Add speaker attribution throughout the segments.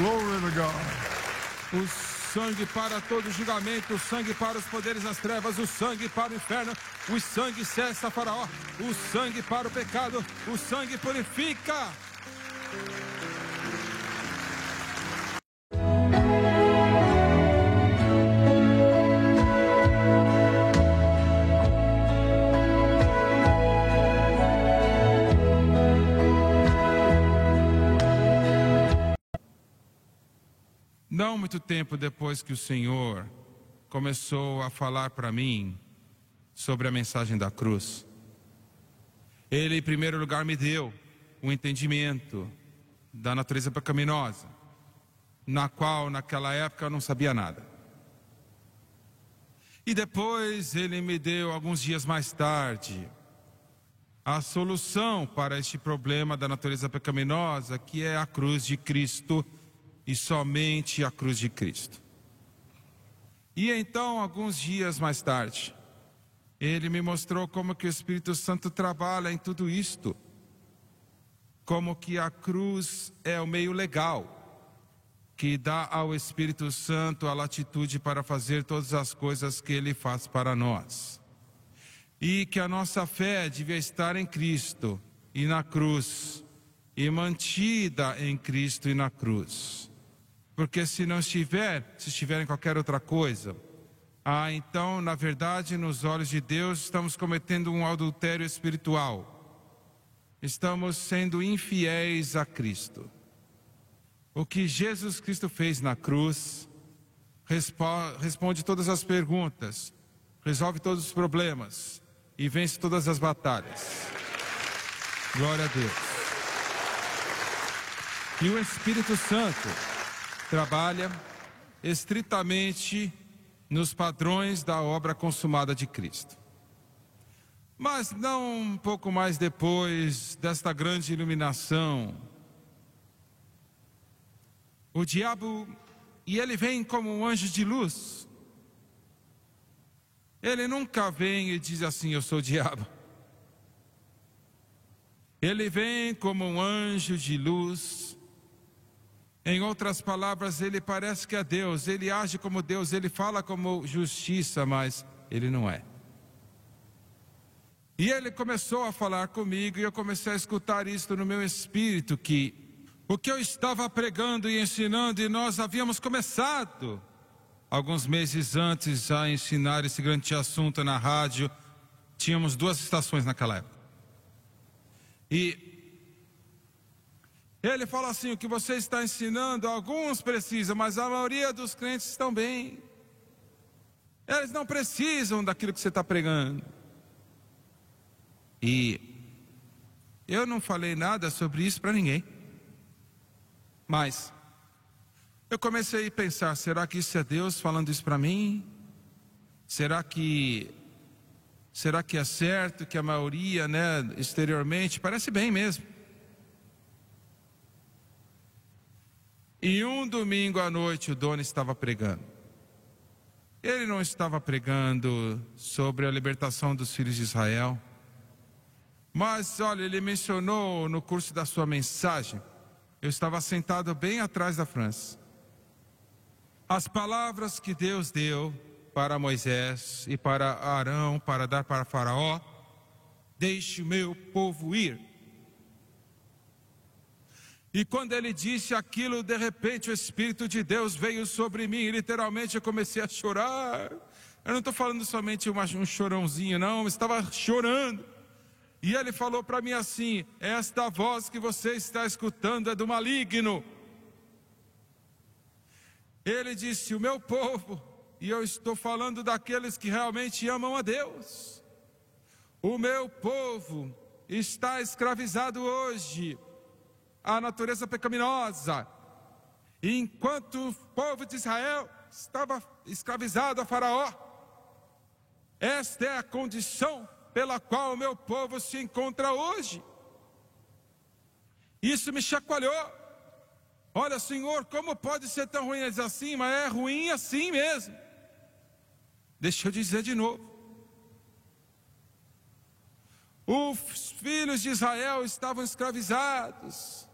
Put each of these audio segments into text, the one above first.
Speaker 1: Glory to God.
Speaker 2: O sangue para todo julgamento, o sangue para os poderes das trevas, o sangue para o inferno, o sangue cessa Faraó, o sangue para o pecado, o sangue purifica. Não muito tempo depois que o Senhor começou a falar para mim sobre a mensagem da cruz, Ele, em primeiro lugar, me deu um entendimento da natureza pecaminosa, na qual, naquela época, eu não sabia nada. E depois Ele me deu, alguns dias mais tarde, a solução para este problema da natureza pecaminosa, que é a cruz de Cristo e somente a cruz de Cristo. E então, alguns dias mais tarde, ele me mostrou como que o Espírito Santo trabalha em tudo isto. Como que a cruz é o meio legal que dá ao Espírito Santo a latitude para fazer todas as coisas que ele faz para nós. E que a nossa fé devia estar em Cristo e na cruz, e mantida em Cristo e na cruz. Porque se não estiver, se estiver em qualquer outra coisa, ah, então, na verdade, nos olhos de Deus, estamos cometendo um adultério espiritual. Estamos sendo infiéis a Cristo. O que Jesus Cristo fez na cruz responde todas as perguntas, resolve todos os problemas e vence todas as batalhas. Glória a Deus. E o Espírito Santo trabalha estritamente nos padrões da obra consumada de Cristo. Mas não um pouco mais depois desta grande iluminação, o diabo, e ele vem como um anjo de luz, ele nunca vem e diz assim: Eu sou o diabo. Ele vem como um anjo de luz, em outras palavras, ele parece que é Deus, ele age como Deus, ele fala como justiça, mas ele não é. E ele começou a falar comigo e eu comecei a escutar isso no meu espírito que o que eu estava pregando e ensinando e nós havíamos começado alguns meses antes a ensinar esse grande assunto na rádio. Tínhamos duas estações naquela época. E ele fala assim: o que você está ensinando, alguns precisam, mas a maioria dos crentes estão bem. Eles não precisam daquilo que você está pregando. E eu não falei nada sobre isso para ninguém. Mas eu comecei a pensar: será que isso é Deus falando isso para mim? Será que será que é certo que a maioria, né, exteriormente parece bem mesmo? E um domingo à noite o dono estava pregando. Ele não estava pregando sobre a libertação dos filhos de Israel. Mas, olha, ele mencionou no curso da sua mensagem. Eu estava sentado bem atrás da França. As palavras que Deus deu para Moisés e para Arão para dar para Faraó: Deixe o meu povo ir. E quando ele disse aquilo, de repente o Espírito de Deus veio sobre mim e literalmente eu comecei a chorar. Eu não estou falando somente uma, um chorãozinho, não, eu estava chorando. E ele falou para mim assim: Esta voz que você está escutando é do maligno. Ele disse: O meu povo, e eu estou falando daqueles que realmente amam a Deus. O meu povo está escravizado hoje a natureza pecaminosa. E enquanto o povo de Israel estava escravizado a Faraó, esta é a condição pela qual o meu povo se encontra hoje. Isso me chacoalhou. Olha, Senhor, como pode ser tão ruim assim? Mas é ruim assim mesmo. Deixa eu dizer de novo. Os filhos de Israel estavam escravizados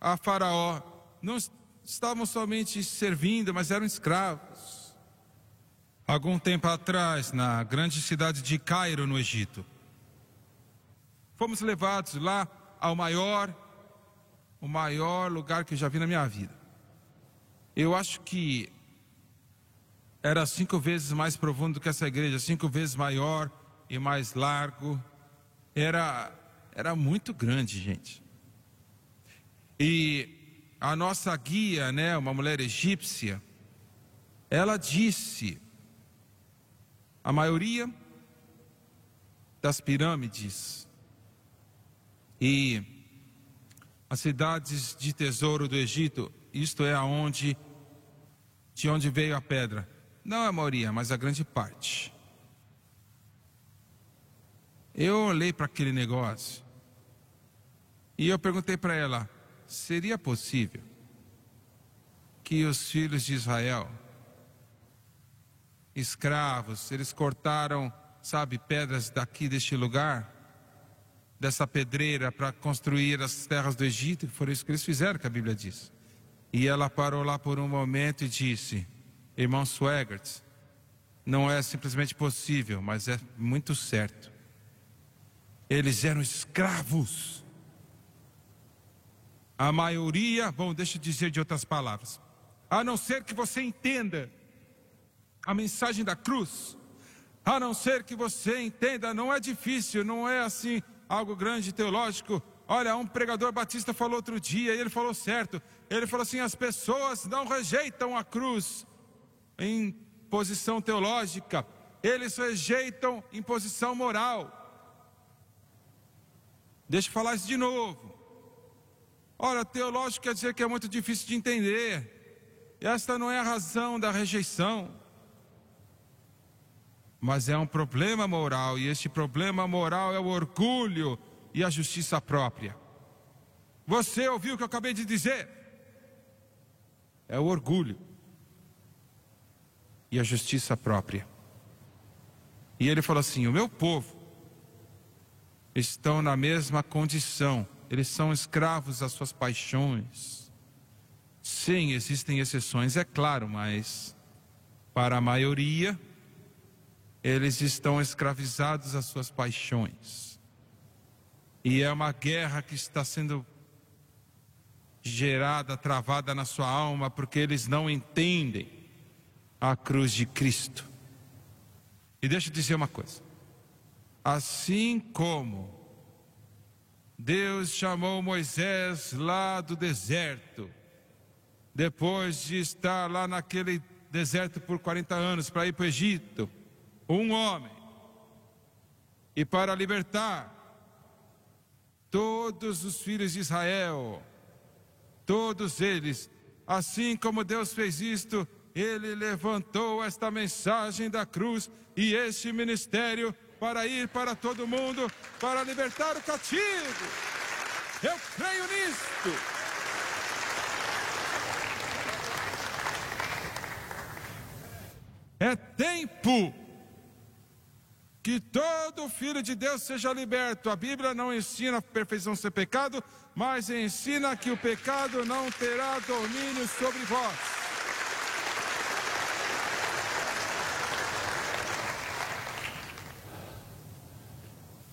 Speaker 2: a Faraó. Não, estavam somente servindo, mas eram escravos. Algum tempo atrás, na grande cidade de Cairo, no Egito, fomos levados lá ao maior, o maior lugar que eu já vi na minha vida. Eu acho que era cinco vezes mais profundo do que essa igreja, cinco vezes maior e mais largo. Era, era muito grande, gente. E a nossa guia, né, uma mulher egípcia, ela disse: a maioria das pirâmides e as cidades de tesouro do Egito, isto é aonde de onde veio a pedra. Não a maioria, mas a grande parte. Eu olhei para aquele negócio e eu perguntei para ela: seria possível que os filhos de Israel, escravos, eles cortaram, sabe, pedras daqui deste lugar, dessa pedreira para construir as terras do Egito, foi isso que eles fizeram, que a Bíblia diz. E ela parou lá por um momento e disse: Irmão Swagert, não é simplesmente possível, mas é muito certo. Eles eram escravos. A maioria, bom, deixa eu dizer de outras palavras. A não ser que você entenda a mensagem da cruz, a não ser que você entenda, não é difícil, não é assim algo grande teológico. Olha, um pregador batista falou outro dia, e ele falou certo. Ele falou assim: as pessoas não rejeitam a cruz em posição teológica, eles rejeitam em posição moral. Deixa eu falar isso de novo. Ora, teológico quer dizer que é muito difícil de entender. Esta não é a razão da rejeição. Mas é um problema moral, e este problema moral é o orgulho e a justiça própria. Você ouviu o que eu acabei de dizer? É o orgulho e a justiça própria. E ele falou assim: O meu povo estão na mesma condição eles são escravos às suas paixões. Sim, existem exceções, é claro, mas para a maioria, eles estão escravizados às suas paixões. E é uma guerra que está sendo gerada, travada na sua alma, porque eles não entendem a cruz de Cristo. E deixa eu dizer uma coisa: assim como Deus chamou Moisés lá do deserto, depois de estar lá naquele deserto por 40 anos para ir para o Egito, um homem, e para libertar todos os filhos de Israel, todos eles, assim como Deus fez isto, ele levantou esta mensagem da cruz e este ministério para ir para todo mundo, para libertar o cativo. Eu creio nisto. É tempo que todo filho de Deus seja liberto. A Bíblia não ensina a perfeição ser pecado, mas ensina que o pecado não terá domínio sobre vós.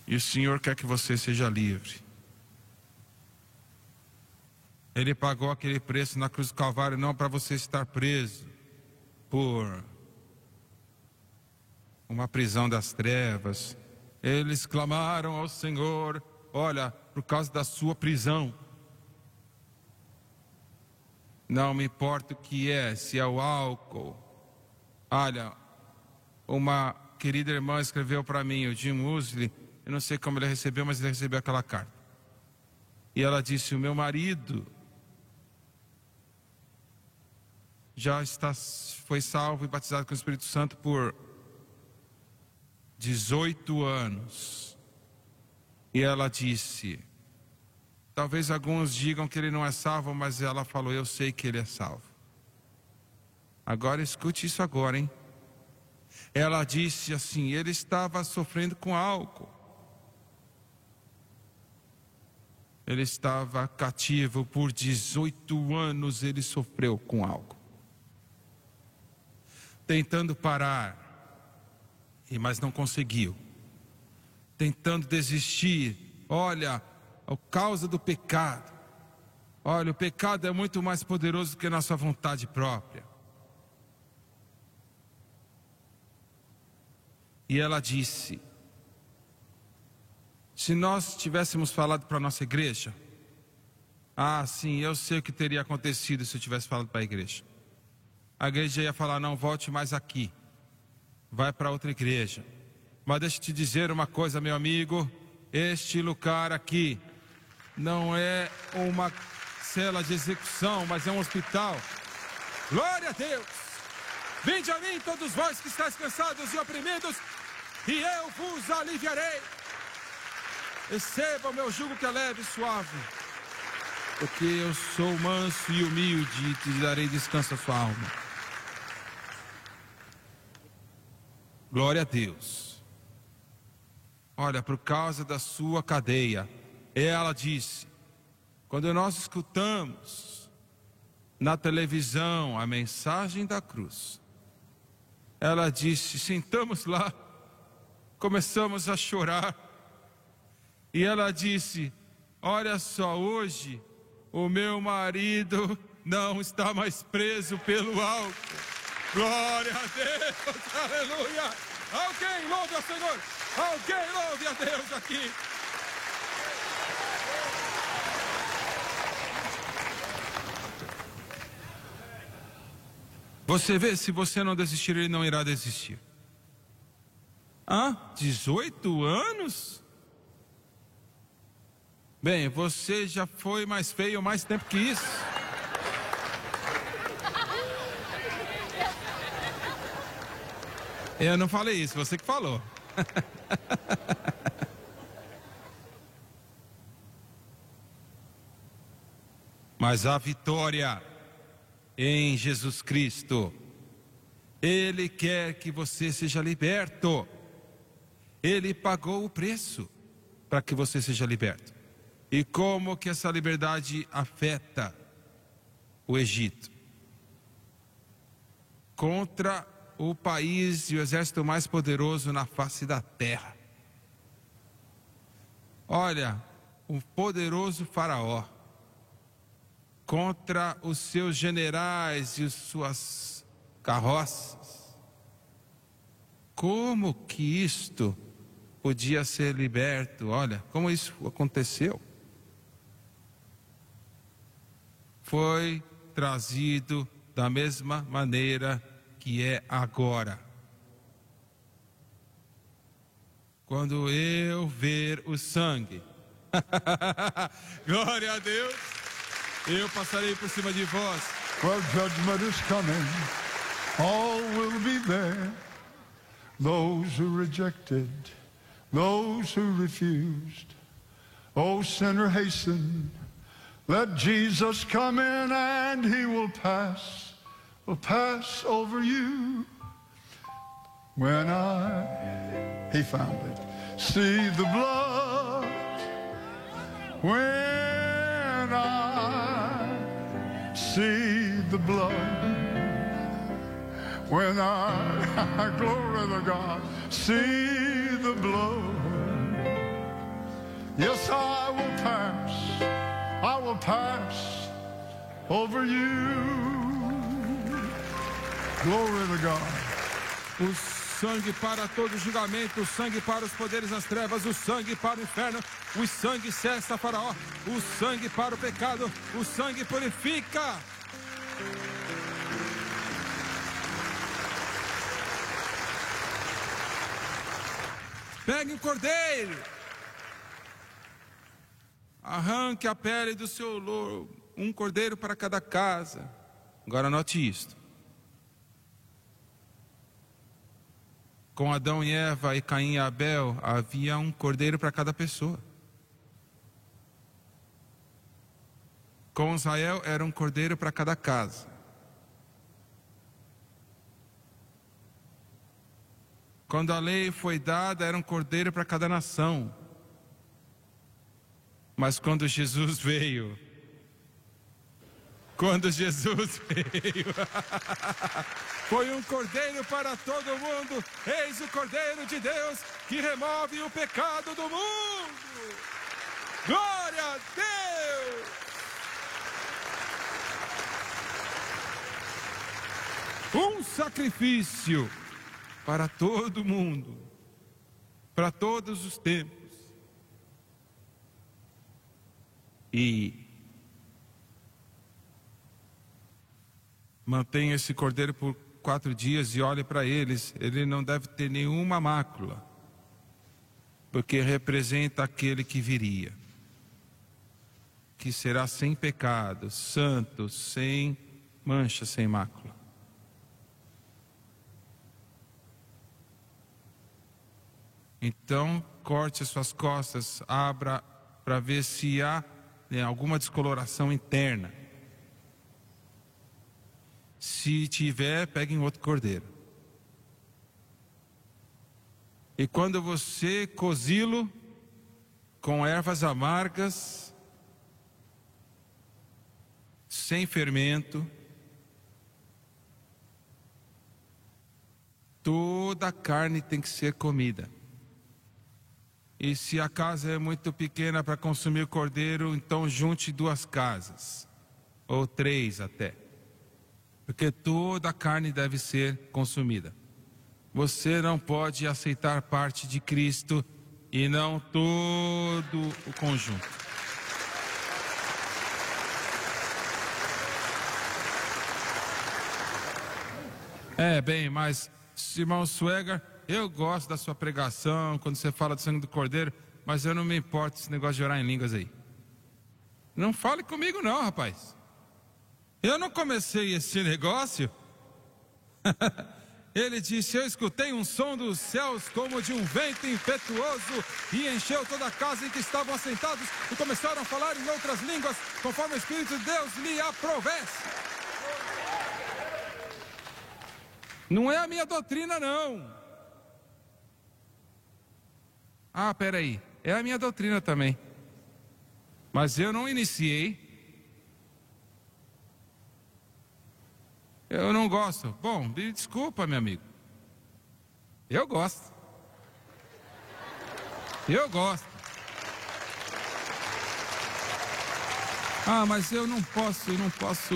Speaker 2: E o Senhor quer que você seja livre. Ele pagou aquele preço na cruz do Calvário não para você estar preso por uma prisão das trevas. Eles clamaram ao Senhor, olha, por causa da sua prisão. Não me importa o que é, se é o álcool. Olha, uma querida irmã escreveu para mim, o Jim Usley, eu não sei como ele recebeu, mas ele recebeu aquela carta. E ela disse: O meu marido já está, foi salvo e batizado com o Espírito Santo por 18 anos. E ela disse: Talvez alguns digam que ele não é salvo, mas ela falou: Eu sei que ele é salvo. Agora escute isso agora, hein? Ela disse assim: Ele estava sofrendo com álcool. Ele estava cativo por 18 anos, ele sofreu com algo. Tentando parar, mas não conseguiu. Tentando desistir. Olha, a causa do pecado. Olha, o pecado é muito mais poderoso do que a nossa vontade própria. E ela disse: Se nós tivéssemos falado para a nossa igreja, ah, sim, eu sei o que teria acontecido se eu tivesse falado para a igreja. A igreja ia falar: Não, volte mais aqui, vai para outra igreja. Mas deixa eu te dizer uma coisa, meu amigo: este lugar aqui não é uma cela de execução, mas é um hospital. Glória a Deus! Vinde a mim, todos vós que estáis cansados e oprimidos, e eu vos aliviarei. Receba o meu jugo que é leve e suave, porque eu sou manso e humilde e te darei descanso à sua alma. Glória a Deus. Olha, por causa da sua cadeia, ela disse: quando nós escutamos na televisão a mensagem da cruz, ela disse: sentamos lá começamos a chorar. E ela disse: Olha só, hoje o meu marido não está mais preso pelo álcool. Glória a Deus, aleluia. Alguém louve ao Senhor, alguém louve a Deus aqui. Você vê, se você não desistir, ele não irá desistir. Hã? 18 anos? Bem, você já foi mais feio mais tempo que isso. Eu não falei isso, você que falou. Mas a vitória em Jesus Cristo, Ele quer que você seja liberto. Ele pagou o preço para que você seja liberto. E como que essa liberdade afeta o Egito? Contra o país e o exército mais poderoso na face da terra. Olha, o poderoso Faraó contra os seus generais e as suas carroças. Como que isto podia ser liberto. Olha, como isso aconteceu? Foi trazido da mesma maneira que é agora. Quando eu ver o sangue, glória a Deus, eu passarei por cima de vós.
Speaker 1: Well, judgment is coming. All will be there. Those who rejected those who refused. Oh, sinner, hasten. Let Jesus come in and he will pass, will pass over you. When I, he found it, see the blood. When I see the blood. When I, glory to God, see the blood. Yes, I will pass, I will pass over you. Glory to God.
Speaker 2: O sangue para todo julgamento, o sangue para os poderes das trevas, o sangue para o inferno, o sangue cessa Faraó, o sangue para o pecado, o sangue purifica. Pegue um cordeiro. Arranque a pele do seu louro, um cordeiro para cada casa. Agora note isto. Com Adão e Eva e Caim e Abel, havia um cordeiro para cada pessoa. Com Israel era um cordeiro para cada casa. Quando a lei foi dada, era um cordeiro para cada nação. Mas quando Jesus veio, quando Jesus veio, foi um cordeiro para todo mundo. Eis o cordeiro de Deus que remove o pecado do mundo. Glória a Deus! Um sacrifício para todo mundo, para todos os tempos. E mantenha esse cordeiro por quatro dias e olhe para eles. Ele não deve ter nenhuma mácula, porque representa aquele que viria, que será sem pecado, santo, sem mancha, sem mácula. Então, corte as suas costas, abra para ver se há né, alguma descoloração interna. Se tiver, pegue em outro cordeiro. E quando você cozi-lo com ervas amargas, sem fermento, toda a carne tem que ser comida. E se a casa é muito pequena para consumir cordeiro, então junte duas casas, ou três até porque toda a carne deve ser consumida. Você não pode aceitar parte de Cristo e não todo o conjunto. É, bem, mas, irmão Swagger, eu gosto da sua pregação, quando você fala do sangue do cordeiro, mas eu não me importo esse negócio de orar em línguas aí. Não fale comigo, não, rapaz. Eu não comecei esse negócio. Ele disse: Eu escutei um som dos céus como de um vento impetuoso e encheu toda a casa em que estavam assentados e começaram a falar em outras línguas, conforme o Espírito de Deus lhe aprovesse. Não é a minha doutrina, não. Ah, peraí, é a minha doutrina também. Mas eu não iniciei Eu não gosto. Bom, me desculpa, meu amigo. Eu gosto. Eu gosto. Ah, mas eu não posso, não posso.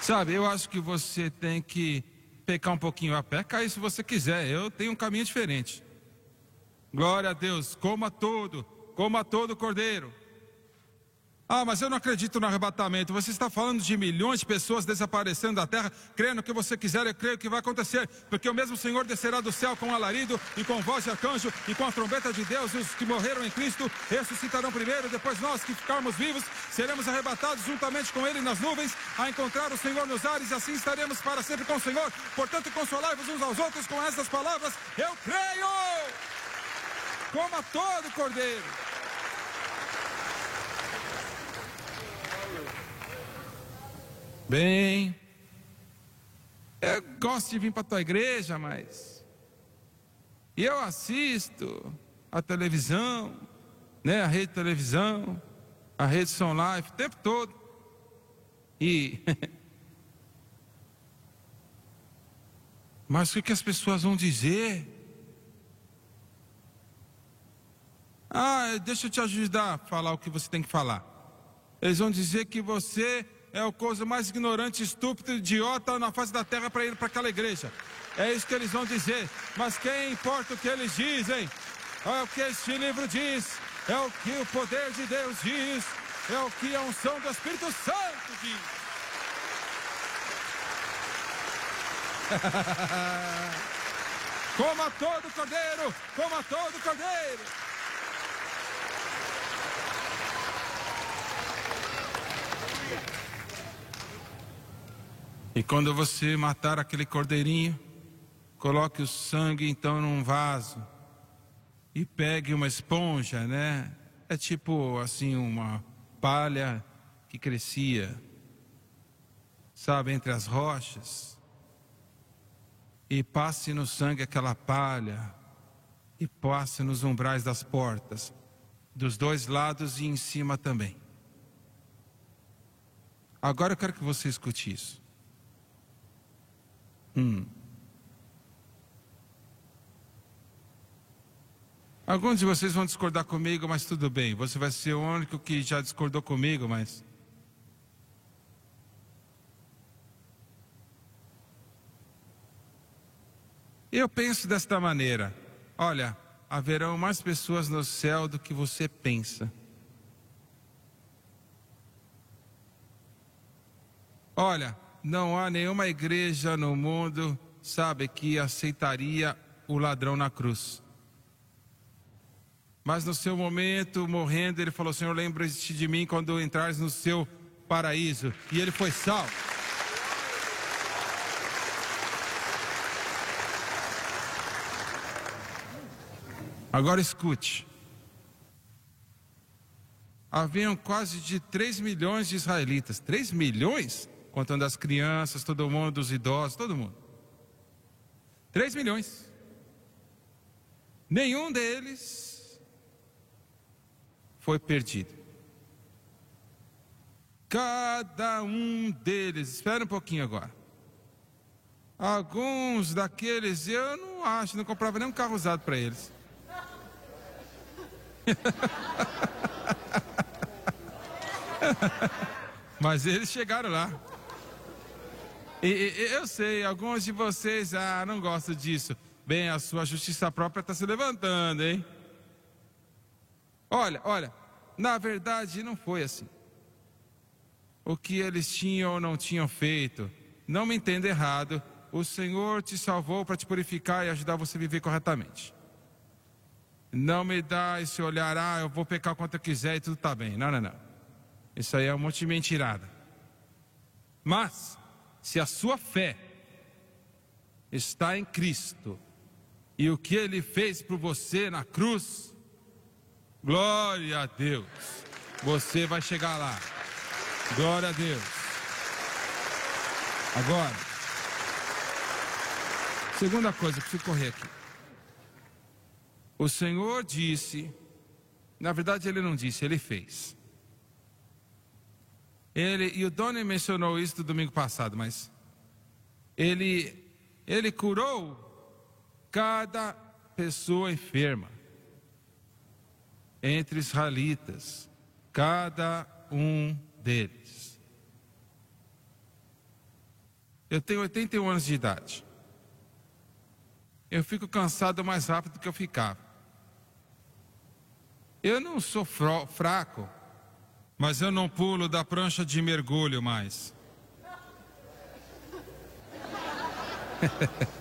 Speaker 2: Sabe, eu acho que você tem que pecar um pouquinho a pé, cair se você quiser. Eu tenho um caminho diferente. Glória a Deus. Coma todo, coma todo o cordeiro. Ah, mas eu não acredito no arrebatamento. Você está falando de milhões de pessoas desaparecendo da terra, crendo que você quiser, eu creio que vai acontecer, porque o mesmo Senhor descerá do céu com alarido e com voz de arcanjo e com a trombeta de Deus, e os que morreram em Cristo ressuscitarão primeiro, depois nós que ficarmos vivos seremos arrebatados juntamente com Ele nas nuvens, a encontrar o Senhor nos ares, e assim estaremos para sempre com o Senhor. Portanto, consolai-vos uns aos outros com estas palavras: Eu creio! Coma todo cordeiro. Bem, eu gosto de vir para a tua igreja, mas eu assisto a televisão, né, a rede de televisão, a rede São Life, o tempo todo. E Mas o que as pessoas vão dizer? Ah, deixa eu te ajudar a falar o que você tem que falar. Eles vão dizer que você é o coisa mais ignorante, estúpido, idiota na face da terra para ir para aquela igreja. É isso que eles vão dizer. Mas quem importa o que eles dizem? É o que este livro diz, é o que o poder de Deus diz, é o que a unção do Espírito Santo diz. coma todo cordeiro, coma todo cordeiro. E quando você matar aquele cordeirinho, coloque o sangue então num vaso e pegue uma esponja, né? É tipo assim uma palha que crescia, sabe, entre as rochas. E passe no sangue aquela palha e passe nos umbrais das portas. dos dois lados e em cima também. Agora eu quero que você escute isso. Hum. Alguns de vocês vão discordar comigo, mas tudo bem. Você vai ser o único que já discordou comigo, mas. Eu penso desta maneira: olha, haverão mais pessoas no céu do que você pensa. Olha, não há nenhuma igreja no mundo, sabe, que aceitaria o ladrão na cruz. Mas no seu momento, morrendo, ele falou: Senhor, lembre-se de mim quando entrares no seu paraíso. E ele foi salvo. Agora escute. Haviam quase de 3 milhões de israelitas. 3 milhões? Contando as crianças, todo mundo, os idosos, todo mundo. 3 milhões. Nenhum deles foi perdido. Cada um deles, espera um pouquinho agora. Alguns daqueles eu não acho, não comprava nem um carro usado para eles. Mas eles chegaram lá. E, eu sei, alguns de vocês ah, não gostam disso. Bem, a sua justiça própria está se levantando, hein? Olha, olha, na verdade não foi assim. O que eles tinham ou não tinham feito, não me entenda errado, o Senhor te salvou para te purificar e ajudar você a viver corretamente. Não me dá esse olhar, ah, eu vou pecar quanto eu quiser e tudo está bem. Não, não, não. Isso aí é um monte de mentirada. Mas, se a sua fé está em Cristo e o que ele fez por você na cruz, Glória a Deus. Você vai chegar lá. Glória a Deus. Agora, segunda coisa, preciso correr aqui. O Senhor disse, na verdade ele não disse, ele fez. Ele, e o Doni mencionou isso do domingo passado, mas ele, ele curou cada pessoa enferma entre israelitas, cada um deles. Eu tenho 81 anos de idade. Eu fico cansado mais rápido do que eu ficava. Eu não sou fraco, mas eu não pulo da prancha de mergulho mais.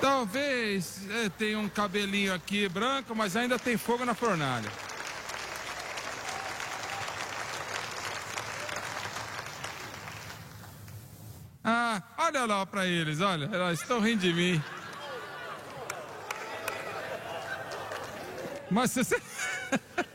Speaker 2: Talvez é, tenha um cabelinho aqui branco, mas ainda tem fogo na fornalha. Ah, olha lá para eles, olha, eles estão rindo de mim. Mas você.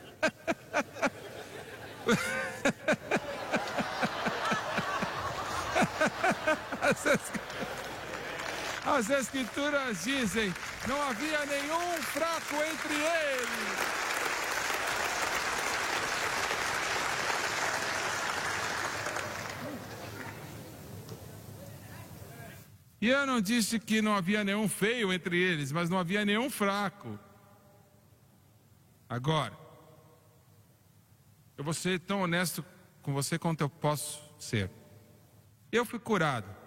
Speaker 2: As Escrituras dizem: não havia nenhum fraco entre eles. E eu não disse que não havia nenhum feio entre eles, mas não havia nenhum fraco. Agora, eu vou ser tão honesto com você quanto eu posso ser. Eu fui curado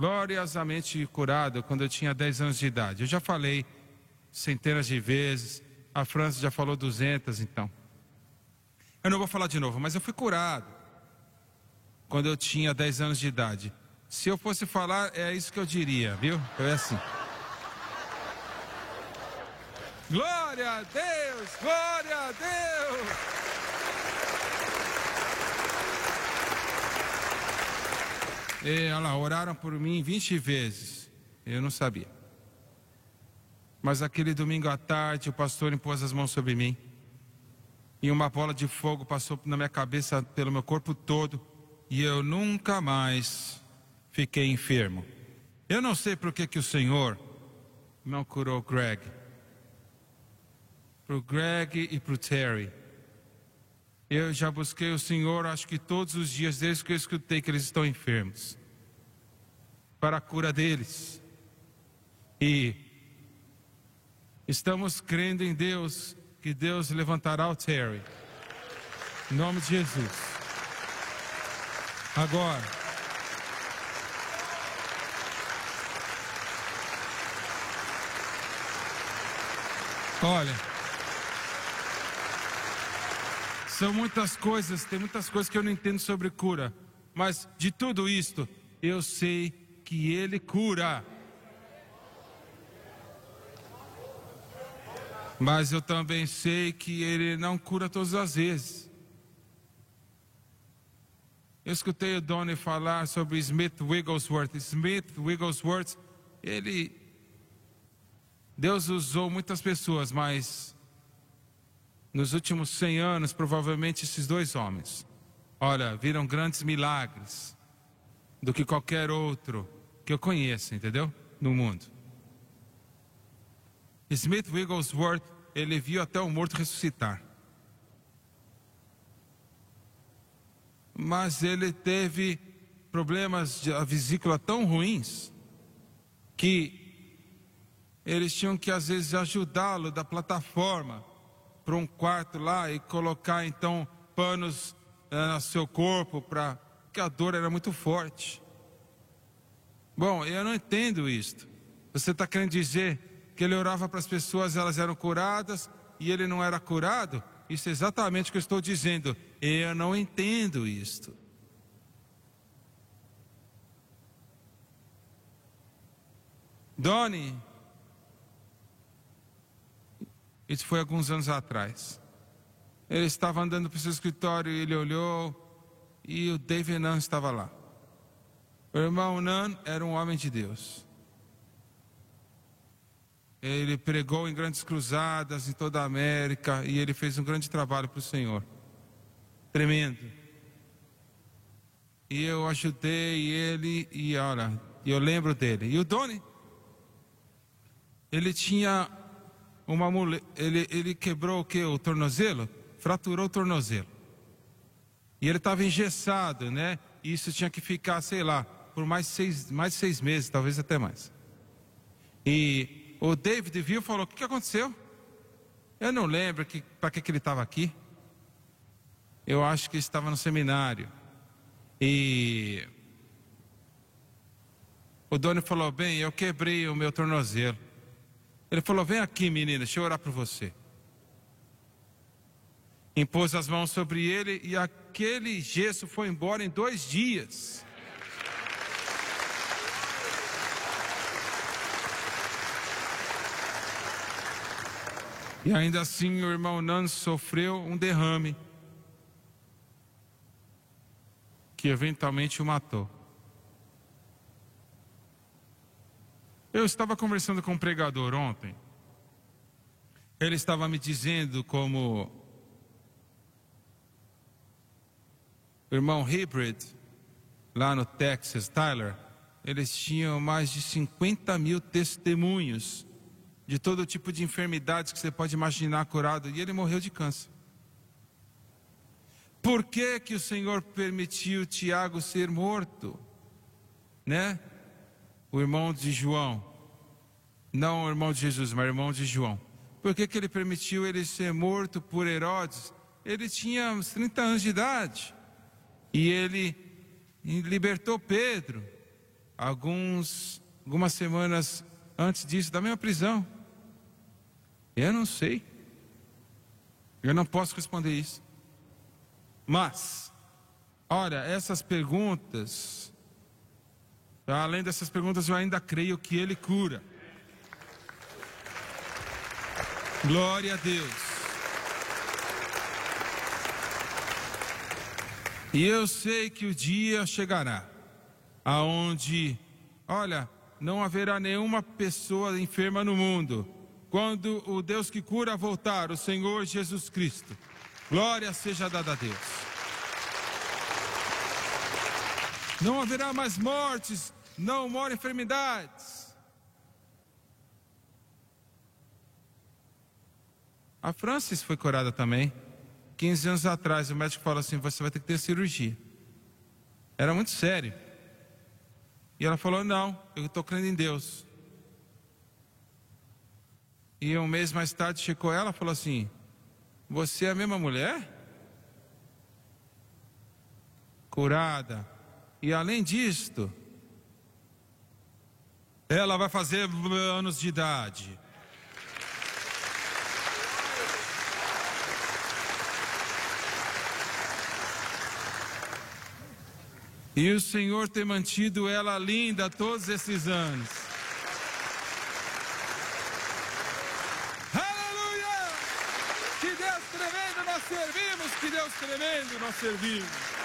Speaker 2: gloriosamente curado quando eu tinha 10 anos de idade. Eu já falei centenas de vezes, a França já falou 200 então. Eu não vou falar de novo, mas eu fui curado quando eu tinha 10 anos de idade. Se eu fosse falar, é isso que eu diria, viu? É assim. Glória a Deus! Glória a Deus! E, olha lá, oraram por mim 20 vezes. Eu não sabia. Mas aquele domingo à tarde, o pastor impôs as mãos sobre mim. E uma bola de fogo passou na minha cabeça, pelo meu corpo todo. E eu nunca mais fiquei enfermo. Eu não sei por que, que o Senhor não curou Greg. para o Greg e para o Terry. Eu já busquei o Senhor, acho que todos os dias, desde que eu escutei que eles estão enfermos, para a cura deles. E estamos crendo em Deus, que Deus levantará o Terry. Em nome de Jesus. Agora. Olha. São muitas coisas, tem muitas coisas que eu não entendo sobre cura. Mas de tudo isto, eu sei que Ele cura. Mas eu também sei que Ele não cura todas as vezes. Eu escutei o Donnie falar sobre Smith Wigglesworth. Smith Wigglesworth, ele. Deus usou muitas pessoas, mas nos últimos 100 anos, provavelmente esses dois homens, olha, viram grandes milagres do que qualquer outro que eu conheça, entendeu? No mundo. Smith Wigglesworth, ele viu até o morto ressuscitar. Mas ele teve problemas de vesícula tão ruins que eles tinham que às vezes ajudá-lo da plataforma para um quarto lá e colocar então panos uh, no seu corpo para que a dor era muito forte. Bom, eu não entendo isto. Você está querendo dizer que ele orava para as pessoas, elas eram curadas e ele não era curado? Isso é exatamente o que eu estou dizendo. Eu não entendo isto. Donnie, isso foi alguns anos atrás. Ele estava andando para o seu escritório ele olhou e o David não estava lá. O irmão Nan era um homem de Deus. Ele pregou em grandes cruzadas em toda a América e ele fez um grande trabalho para o Senhor. Tremendo. E eu ajudei ele e olha, eu lembro dele. E o Doni, ele tinha uma mulher, ele, ele quebrou o que? O tornozelo? Fraturou o tornozelo. E ele estava engessado, né? E isso tinha que ficar, sei lá, por mais seis, mais seis meses, talvez até mais. E o David viu e falou: O que, que aconteceu? Eu não lembro para que, que ele estava aqui. Eu acho que estava no seminário. E o dono falou: Bem, eu quebrei o meu tornozelo. Ele falou: Vem aqui, menina, deixa eu orar por você. Impôs as mãos sobre ele e aquele gesso foi embora em dois dias. E ainda assim o irmão Nan sofreu um derrame que eventualmente o matou. Eu estava conversando com um pregador ontem. Ele estava me dizendo como o irmão Hybrid, lá no Texas, Tyler, eles tinham mais de 50 mil testemunhos de todo tipo de enfermidades que você pode imaginar curado, e ele morreu de câncer. Por que, que o Senhor permitiu Tiago ser morto? Né? O irmão de João. Não o irmão de Jesus, mas o irmão de João. Por que, que ele permitiu ele ser morto por Herodes? Ele tinha uns 30 anos de idade. E ele libertou Pedro alguns, algumas semanas antes disso, da mesma prisão. Eu não sei. Eu não posso responder isso. Mas, olha, essas perguntas, além dessas perguntas, eu ainda creio que Ele cura. Glória a Deus. E eu sei que o dia chegará, aonde, olha, não haverá nenhuma pessoa enferma no mundo quando o Deus que cura voltar, o Senhor Jesus Cristo. Glória seja dada a Deus. Não haverá mais mortes, não more enfermidades. A Francis foi curada também. 15 anos atrás, o médico falou assim: você vai ter que ter cirurgia. Era muito sério. E ela falou: não, eu estou crendo em Deus. E um mês mais tarde chegou ela e falou assim: Você é a mesma mulher? Curada. E além disto, ela vai fazer anos de idade. E o Senhor tem mantido ela linda todos esses anos. Aleluia! Que Deus tremendo nós servimos, que Deus tremendo nós servimos.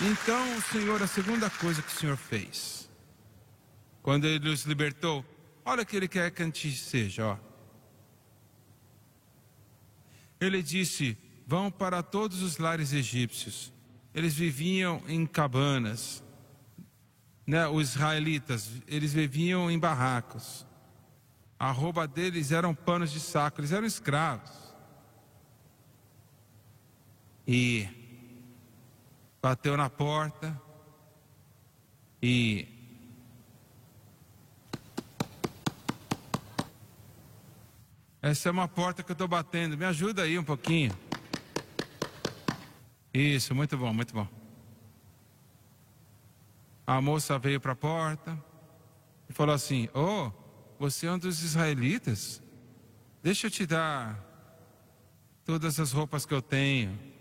Speaker 2: Então, o Senhor, a segunda coisa que o Senhor fez, quando Ele nos libertou, olha o que Ele quer que a gente seja, ó. Ele disse: Vão para todos os lares egípcios. Eles viviam em cabanas. Né? Os israelitas, eles viviam em barracos. A roupa deles eram panos de saco, eles eram escravos. E bateu na porta e Essa é uma porta que eu estou batendo. Me ajuda aí um pouquinho. Isso, muito bom, muito bom. A moça veio para a porta e falou assim: Oh, você é um dos israelitas? Deixa eu te dar todas as roupas que eu tenho.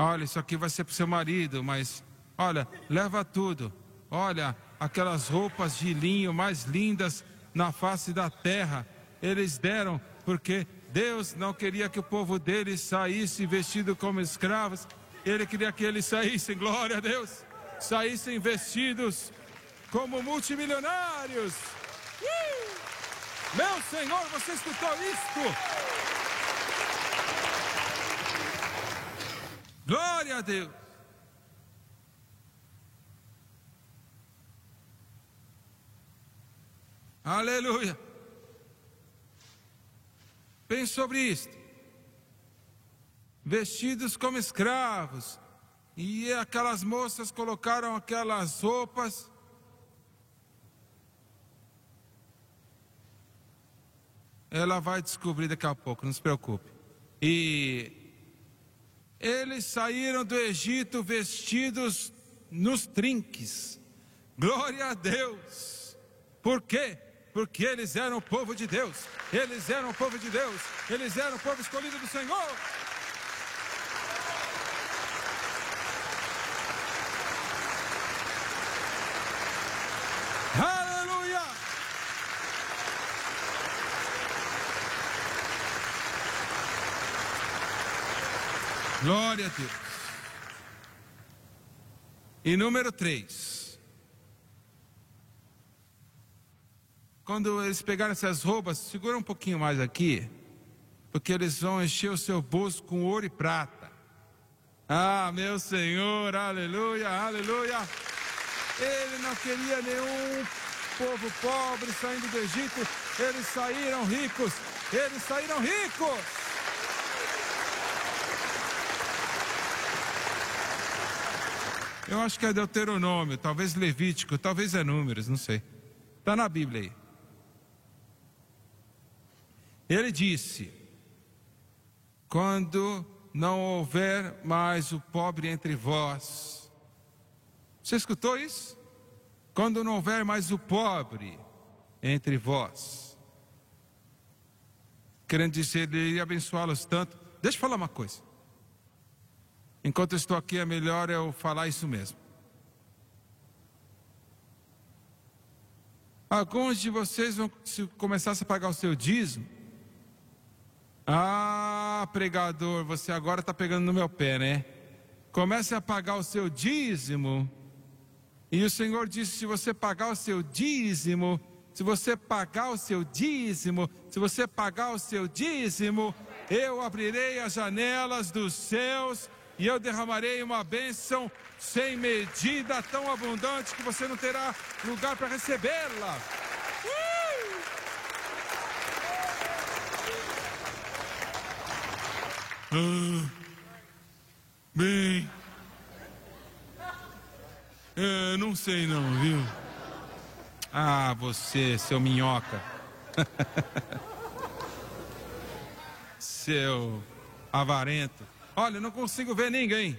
Speaker 2: Olha, isso aqui vai ser para o seu marido, mas olha, leva tudo. Olha, aquelas roupas de linho mais lindas na face da terra. Eles deram porque Deus não queria que o povo dele saísse vestido como escravos. Ele queria que eles saíssem, glória a Deus, saíssem vestidos como multimilionários. Meu Senhor, você escutou isto? Glória a Deus. Aleluia. Pense sobre isto. Vestidos como escravos. E aquelas moças colocaram aquelas roupas. Ela vai descobrir daqui a pouco, não se preocupe. E eles saíram do Egito vestidos nos trinques. Glória a Deus. Por quê? Porque eles eram o povo de Deus. Eles eram o povo de Deus. Eles eram o povo escolhido do Senhor. Aleluia! Glória a Deus. E número 3. Quando eles pegarem essas roupas, segura um pouquinho mais aqui, porque eles vão encher o seu bolso com ouro e prata. Ah, meu Senhor, aleluia, aleluia. Ele não queria nenhum povo pobre saindo do Egito, eles saíram ricos, eles saíram ricos. Eu acho que é Deuteronômio, talvez Levítico, talvez é Números, não sei. Está na Bíblia aí. Ele disse: Quando não houver mais o pobre entre vós. Você escutou isso? Quando não houver mais o pobre entre vós. Querendo dizer, ele abençoá-los tanto. Deixa eu falar uma coisa. Enquanto estou aqui, é melhor eu falar isso mesmo. Alguns de vocês vão se começasse a pagar o seu dízimo. Ah, pregador, você agora está pegando no meu pé, né? Comece a pagar o seu dízimo. E o Senhor disse: se você pagar o seu dízimo, se você pagar o seu dízimo, se você pagar o seu dízimo, eu abrirei as janelas dos céus e eu derramarei uma bênção sem medida, tão abundante que você não terá lugar para recebê-la. Uh! Bem, é, não sei não, viu? Ah, você, seu minhoca, seu avarento. Olha, não consigo ver ninguém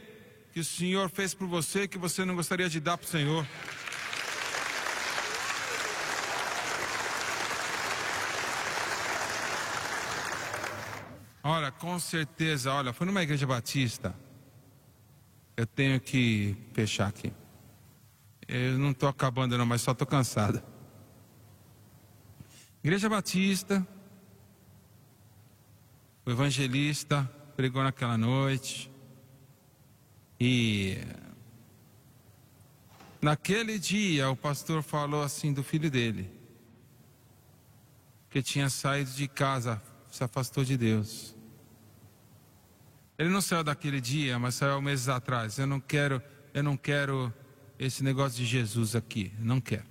Speaker 2: que o Senhor fez por você que você não gostaria de dar para o Senhor. Olha, com certeza, olha, foi numa igreja batista. Eu tenho que fechar aqui. Eu não estou acabando não, mas só estou cansado. Igreja Batista, o evangelista pregou naquela noite. E naquele dia o pastor falou assim do filho dele, que tinha saído de casa, se afastou de Deus. Ele não saiu daquele dia, mas saiu meses atrás. Eu não quero, eu não quero esse negócio de Jesus aqui, não quero.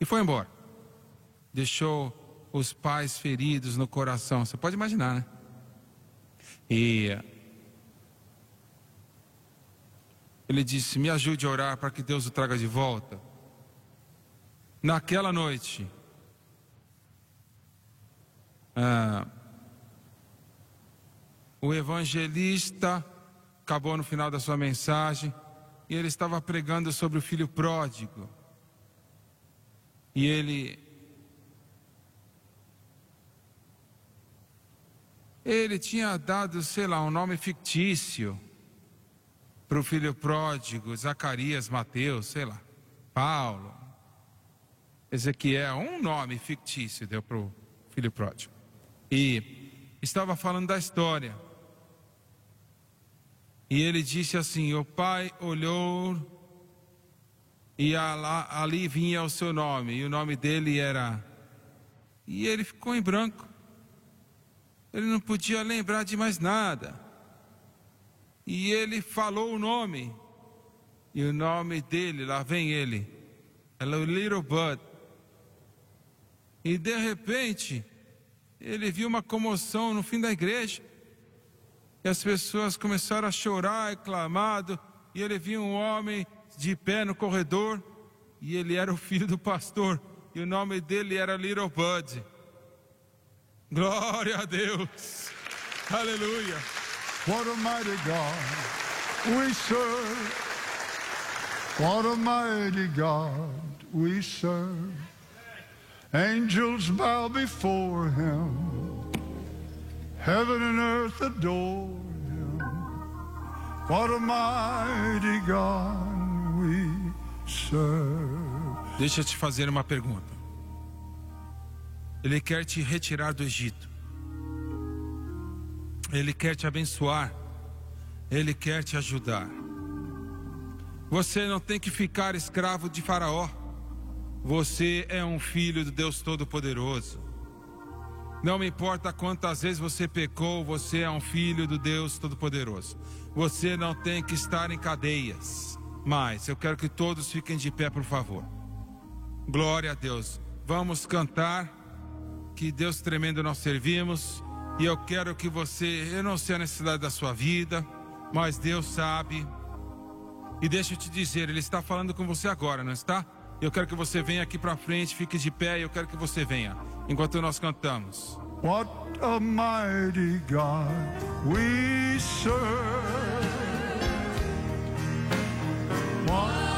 Speaker 2: E foi embora. Deixou os pais feridos no coração. Você pode imaginar, né? E ele disse: Me ajude a orar para que Deus o traga de volta. Naquela noite, ah, o evangelista acabou no final da sua mensagem e ele estava pregando sobre o filho pródigo. E ele ele tinha dado, sei lá, um nome fictício para o filho pródigo, Zacarias, Mateus, sei lá, Paulo, Ezequiel, um nome fictício deu para o filho pródigo. E estava falando da história. E ele disse assim: O pai olhou e ali vinha o seu nome, e o nome dele era. E ele ficou em branco. Ele não podia lembrar de mais nada. E ele falou o nome. E o nome dele, lá vem ele. Hello, little bud. E de repente, ele viu uma comoção no fim da igreja. E as pessoas começaram a chorar e clamado. E ele viu um homem de pé no corredor. E ele era o filho do pastor. E o nome dele era Little Bud. Glória a Deus. Aleluia.
Speaker 1: What a mighty God we serve. What a mighty God we serve. Angels bow before him. Heaven and earth adore him. What a mighty God we serve.
Speaker 2: Deixa eu te fazer uma pergunta. Ele quer te retirar do Egito. Ele quer te abençoar. Ele quer te ajudar. Você não tem que ficar escravo de Faraó. Você é um filho do Deus Todo-Poderoso. Não me importa quantas vezes você pecou, você é um filho do Deus Todo-Poderoso. Você não tem que estar em cadeias. Mas eu quero que todos fiquem de pé, por favor. Glória a Deus. Vamos cantar. Que Deus tremendo nós servimos. E eu quero que você, eu não sei a necessidade da sua vida, mas Deus sabe. E deixa eu te dizer, Ele está falando com você agora, não está? Eu quero que você venha aqui para frente, fique de pé e eu quero que você venha enquanto nós cantamos.
Speaker 1: What a mighty God we serve. What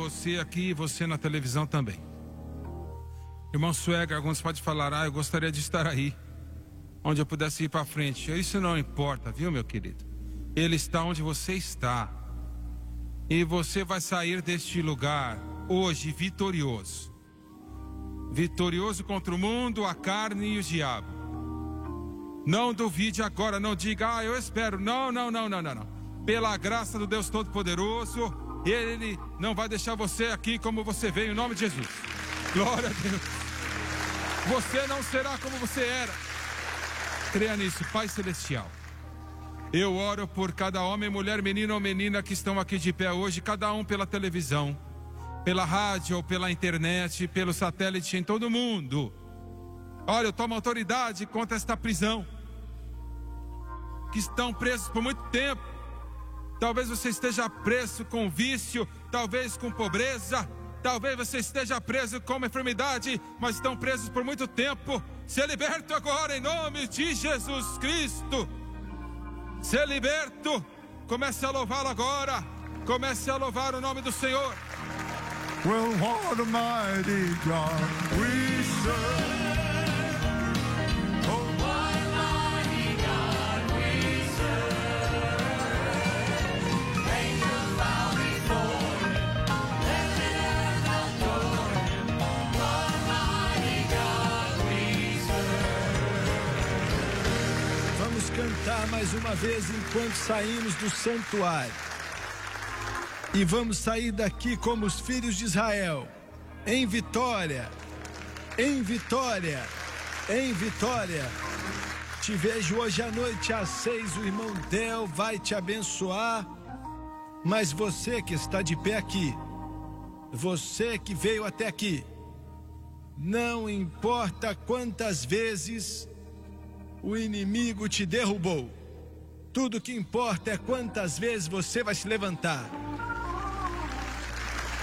Speaker 2: você aqui e você na televisão também. Irmão Suega, alguns podem falar, ah, eu gostaria de estar aí, onde eu pudesse ir para frente. Isso não importa, viu, meu querido? Ele está onde você está. E você vai sair deste lugar hoje vitorioso. Vitorioso contra o mundo, a carne e o diabo. Não duvide agora, não diga, ah, eu espero. Não, não, não, não, não, não. Pela graça do Deus Todo-Poderoso, Ele não vai deixar você aqui como você veio, em nome de Jesus. Glória a Deus. Você não será como você era. Creia nisso, Pai Celestial. Eu oro por cada homem, mulher, menino ou menina que estão aqui de pé hoje, cada um pela televisão, pela rádio ou pela internet, pelo satélite em todo mundo. Olha, eu tomo autoridade contra esta prisão. Que estão presos por muito tempo. Talvez você esteja preso com vício, talvez com pobreza, talvez você esteja preso com uma enfermidade, mas estão presos por muito tempo. Se liberto agora em nome de Jesus Cristo. Se liberto. Comece a louvá-lo agora. Comece a louvar o nome do Senhor.
Speaker 1: Well, what a mighty God we serve.
Speaker 3: Mais uma vez enquanto saímos do santuário. E vamos sair daqui como os filhos de Israel, em vitória, em vitória, em vitória. Te vejo hoje à noite às seis, o irmão Del vai te abençoar. Mas você que está de pé aqui, você que veio até aqui, não importa quantas vezes o inimigo te derrubou. Tudo que importa é quantas vezes você vai se levantar.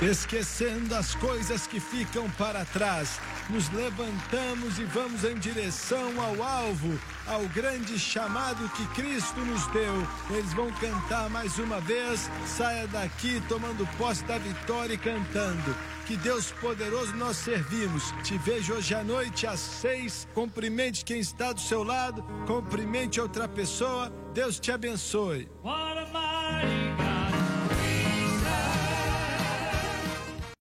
Speaker 3: Esquecendo as coisas que ficam para trás, nos levantamos e vamos em direção ao alvo, ao grande chamado que Cristo nos deu. Eles vão cantar mais uma vez. Saia daqui tomando posse da vitória e cantando. Que Deus poderoso nós servimos. Te vejo hoje à noite às seis. Cumprimente quem está do seu lado, cumprimente outra pessoa. Deus te abençoe.